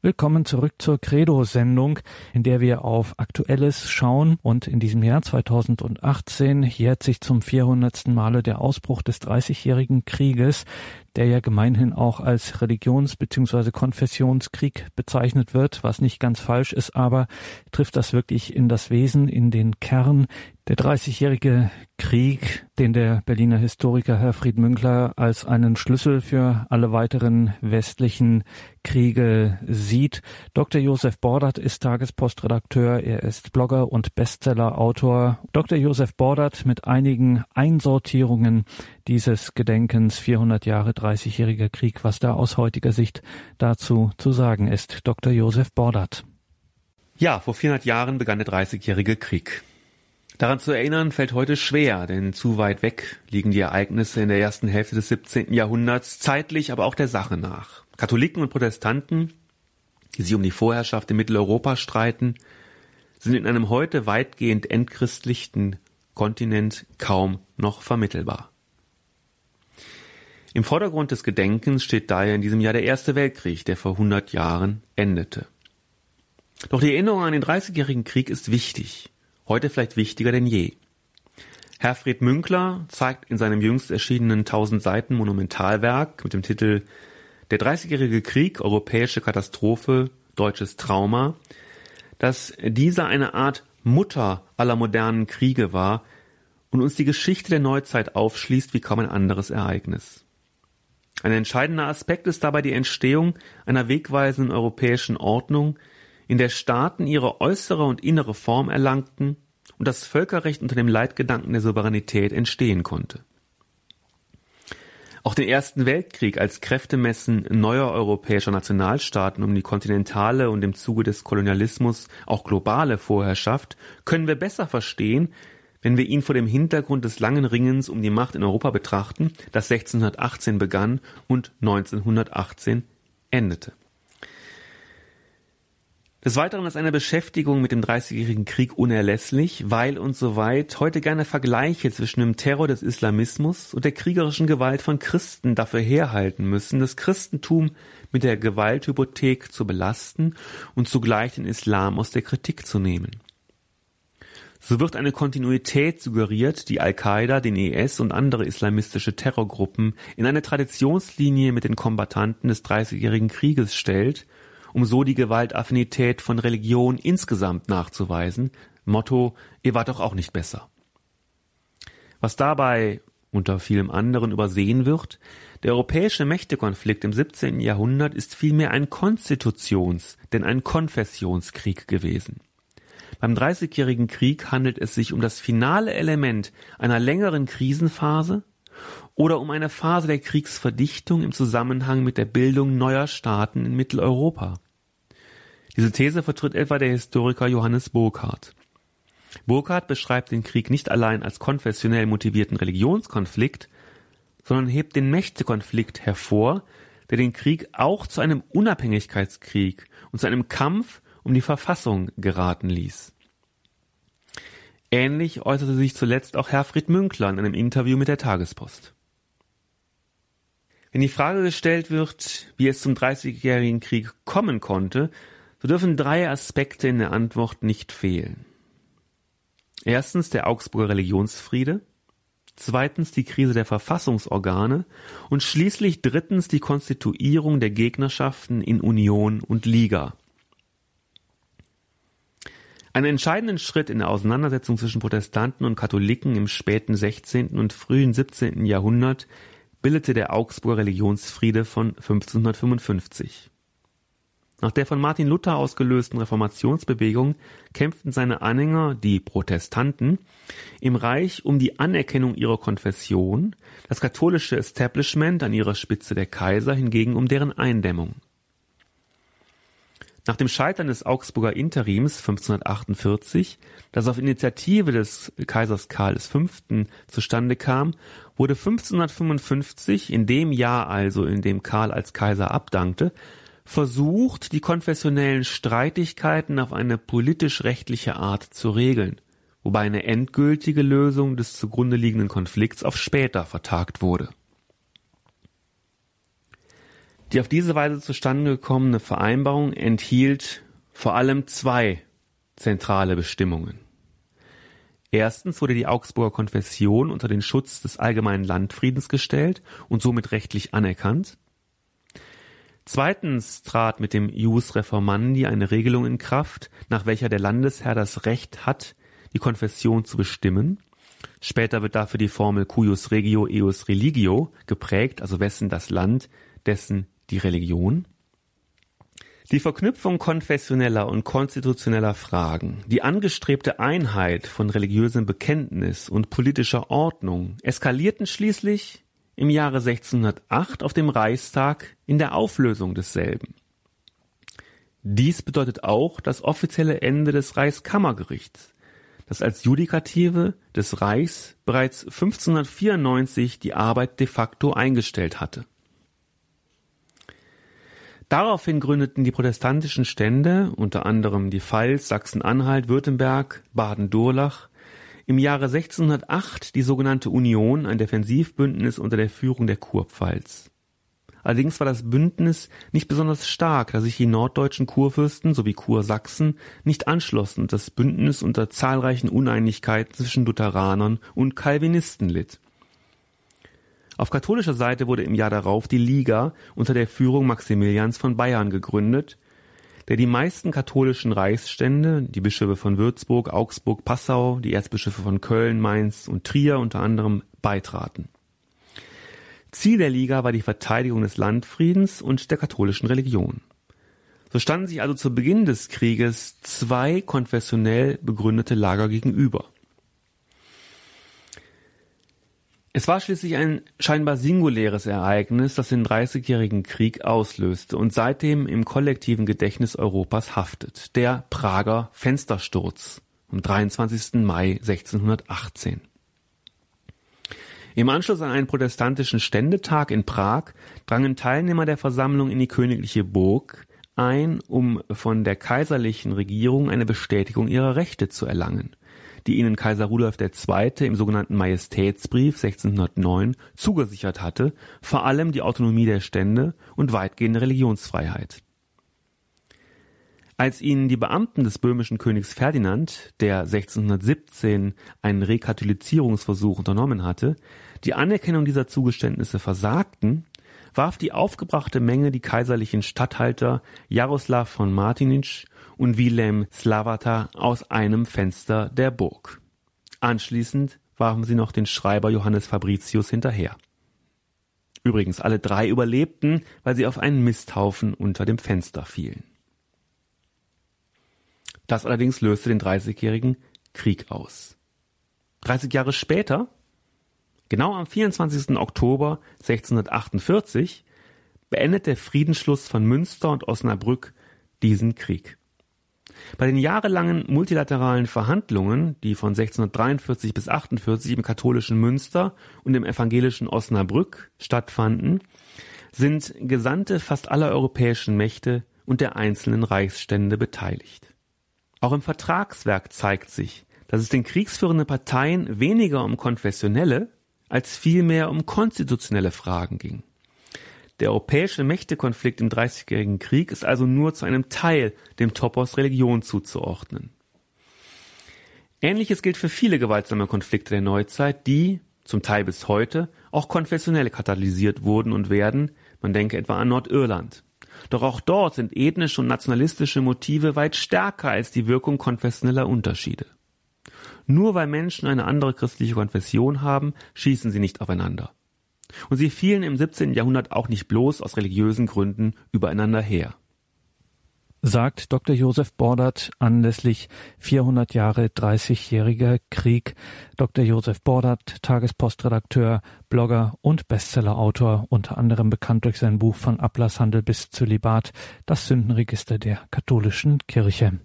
Willkommen zurück zur Credo-Sendung, in der wir auf Aktuelles schauen. Und in diesem Jahr 2018 jährt sich zum 400. Male der Ausbruch des Dreißigjährigen Krieges, der ja gemeinhin auch als Religions- bzw. Konfessionskrieg bezeichnet wird, was nicht ganz falsch ist, aber trifft das wirklich in das Wesen, in den Kern. Der Dreißigjährige Krieg, den der Berliner Historiker Herfried Münkler als einen Schlüssel für alle weiteren westlichen Kriege sieht. Dr. Josef Bordert ist Tagespostredakteur, er ist Blogger und Bestsellerautor. Dr. Josef Bordert mit einigen Einsortierungen dieses Gedenkens 400 Jahre 30-jähriger Krieg, was da aus heutiger Sicht dazu zu sagen ist. Dr. Josef Bordert. Ja, vor 400 Jahren begann der 30-jährige Krieg. Daran zu erinnern fällt heute schwer, denn zu weit weg liegen die Ereignisse in der ersten Hälfte des 17. Jahrhunderts, zeitlich aber auch der Sache nach. Katholiken und Protestanten, die sich um die Vorherrschaft in Mitteleuropa streiten, sind in einem heute weitgehend entchristlichten Kontinent kaum noch vermittelbar. Im Vordergrund des Gedenkens steht daher in diesem Jahr der Erste Weltkrieg, der vor 100 Jahren endete. Doch die Erinnerung an den Dreißigjährigen Krieg ist wichtig, heute vielleicht wichtiger denn je. Herfried Münkler zeigt in seinem jüngst erschienenen 1000 Seiten Monumentalwerk mit dem Titel Der Dreißigjährige Krieg, europäische Katastrophe, deutsches Trauma, dass dieser eine Art Mutter aller modernen Kriege war und uns die Geschichte der Neuzeit aufschließt wie kaum ein anderes Ereignis. Ein entscheidender Aspekt ist dabei die Entstehung einer wegweisenden europäischen Ordnung, in der Staaten ihre äußere und innere Form erlangten und das Völkerrecht unter dem Leitgedanken der Souveränität entstehen konnte. Auch den Ersten Weltkrieg als Kräftemessen neuer europäischer Nationalstaaten um die kontinentale und im Zuge des Kolonialismus auch globale Vorherrschaft können wir besser verstehen, wenn wir ihn vor dem Hintergrund des langen Ringens um die Macht in Europa betrachten, das 1618 begann und 1918 endete. Des Weiteren ist eine Beschäftigung mit dem Dreißigjährigen Krieg unerlässlich, weil und soweit heute gerne Vergleiche zwischen dem Terror des Islamismus und der kriegerischen Gewalt von Christen dafür herhalten müssen, das Christentum mit der Gewalthypothek zu belasten und zugleich den Islam aus der Kritik zu nehmen. So wird eine Kontinuität suggeriert, die Al-Qaida, den IS und andere islamistische Terrorgruppen in eine Traditionslinie mit den Kombattanten des Dreißigjährigen Krieges stellt, um so die Gewaltaffinität von Religion insgesamt nachzuweisen. Motto, ihr wart doch auch nicht besser. Was dabei unter vielem anderen übersehen wird, der europäische Mächtekonflikt im 17. Jahrhundert ist vielmehr ein Konstitutions, denn ein Konfessionskrieg gewesen. Beim Dreißigjährigen Krieg handelt es sich um das finale Element einer längeren Krisenphase oder um eine Phase der Kriegsverdichtung im Zusammenhang mit der Bildung neuer Staaten in Mitteleuropa. Diese These vertritt etwa der Historiker Johannes Burkhardt. Burkhardt beschreibt den Krieg nicht allein als konfessionell motivierten Religionskonflikt, sondern hebt den Mächtekonflikt hervor, der den Krieg auch zu einem Unabhängigkeitskrieg und zu einem Kampf um die Verfassung geraten ließ. Ähnlich äußerte sich zuletzt auch Herfried Münkler in einem Interview mit der Tagespost. Wenn die Frage gestellt wird, wie es zum Dreißigjährigen Krieg kommen konnte, so dürfen drei Aspekte in der Antwort nicht fehlen. Erstens der Augsburger Religionsfriede, zweitens die Krise der Verfassungsorgane und schließlich drittens die Konstituierung der Gegnerschaften in Union und Liga. Einen entscheidenden Schritt in der Auseinandersetzung zwischen Protestanten und Katholiken im späten 16. und frühen 17. Jahrhundert bildete der Augsburger Religionsfriede von 1555. Nach der von Martin Luther ausgelösten Reformationsbewegung kämpften seine Anhänger, die Protestanten, im Reich um die Anerkennung ihrer Konfession, das katholische Establishment an ihrer Spitze der Kaiser hingegen um deren Eindämmung. Nach dem Scheitern des Augsburger Interims 1548, das auf Initiative des Kaisers Karl V. zustande kam, wurde 1555, in dem Jahr also, in dem Karl als Kaiser abdankte, versucht, die konfessionellen Streitigkeiten auf eine politisch-rechtliche Art zu regeln, wobei eine endgültige Lösung des zugrunde liegenden Konflikts auf später vertagt wurde. Die auf diese Weise zustande gekommene Vereinbarung enthielt vor allem zwei zentrale Bestimmungen. Erstens wurde die Augsburger Konfession unter den Schutz des allgemeinen Landfriedens gestellt und somit rechtlich anerkannt. Zweitens trat mit dem Ius Reformandi eine Regelung in Kraft, nach welcher der Landesherr das Recht hat, die Konfession zu bestimmen. Später wird dafür die Formel cuius regio eius religio geprägt, also wessen das Land, dessen die Religion. Die Verknüpfung konfessioneller und konstitutioneller Fragen, die angestrebte Einheit von religiösem Bekenntnis und politischer Ordnung eskalierten schließlich im Jahre 1608 auf dem Reichstag in der Auflösung desselben. Dies bedeutet auch das offizielle Ende des Reichskammergerichts, das als Judikative des Reichs bereits 1594 die Arbeit de facto eingestellt hatte. Daraufhin gründeten die protestantischen Stände, unter anderem die Pfalz, Sachsen-Anhalt, Württemberg, Baden-Durlach, im Jahre 1608 die sogenannte Union, ein Defensivbündnis unter der Führung der Kurpfalz. Allerdings war das Bündnis nicht besonders stark, da sich die norddeutschen Kurfürsten sowie Kursachsen nicht anschlossen und das Bündnis unter zahlreichen Uneinigkeiten zwischen Lutheranern und Calvinisten litt. Auf katholischer Seite wurde im Jahr darauf die Liga unter der Führung Maximilians von Bayern gegründet, der die meisten katholischen Reichsstände, die Bischöfe von Würzburg, Augsburg, Passau, die Erzbischöfe von Köln, Mainz und Trier unter anderem beitraten. Ziel der Liga war die Verteidigung des Landfriedens und der katholischen Religion. So standen sich also zu Beginn des Krieges zwei konfessionell begründete Lager gegenüber. Es war schließlich ein scheinbar singuläres Ereignis, das den Dreißigjährigen Krieg auslöste und seitdem im kollektiven Gedächtnis Europas haftet. Der Prager Fenstersturz am 23. Mai 1618. Im Anschluss an einen protestantischen Ständetag in Prag drangen Teilnehmer der Versammlung in die königliche Burg ein, um von der kaiserlichen Regierung eine Bestätigung ihrer Rechte zu erlangen die ihnen Kaiser Rudolf II. im sogenannten Majestätsbrief 1609 zugesichert hatte, vor allem die Autonomie der Stände und weitgehende Religionsfreiheit. Als ihnen die Beamten des böhmischen Königs Ferdinand, der 1617 einen Rekatholizierungsversuch unternommen hatte, die Anerkennung dieser Zugeständnisse versagten, warf die aufgebrachte Menge die kaiserlichen Statthalter Jaroslav von Martinitsch und Wilhelm Slavata aus einem Fenster der Burg. Anschließend warfen sie noch den Schreiber Johannes Fabricius hinterher. Übrigens, alle drei überlebten, weil sie auf einen Misthaufen unter dem Fenster fielen. Das allerdings löste den Dreißigjährigen Krieg aus. 30 Jahre später, genau am 24. Oktober 1648, beendet der Friedensschluss von Münster und Osnabrück diesen Krieg. Bei den jahrelangen multilateralen Verhandlungen, die von 1643 bis 48 im katholischen Münster und im evangelischen Osnabrück stattfanden, sind Gesandte fast aller europäischen Mächte und der einzelnen Reichsstände beteiligt. Auch im Vertragswerk zeigt sich, dass es den kriegsführenden Parteien weniger um konfessionelle als vielmehr um konstitutionelle Fragen ging. Der europäische Mächtekonflikt im Dreißigjährigen Krieg ist also nur zu einem Teil dem Topos Religion zuzuordnen. Ähnliches gilt für viele gewaltsame Konflikte der Neuzeit, die, zum Teil bis heute, auch konfessionell katalysiert wurden und werden, man denke etwa an Nordirland. Doch auch dort sind ethnische und nationalistische Motive weit stärker als die Wirkung konfessioneller Unterschiede. Nur weil Menschen eine andere christliche Konfession haben, schießen sie nicht aufeinander. Und sie fielen im 17. Jahrhundert auch nicht bloß aus religiösen Gründen übereinander her. Sagt Dr. Josef Bordert anlässlich 400 Jahre 30-jähriger Krieg. Dr. Josef Bordert, Tagespostredakteur, Blogger und Bestsellerautor, unter anderem bekannt durch sein Buch von Ablasshandel bis Zölibat, das Sündenregister der katholischen Kirche.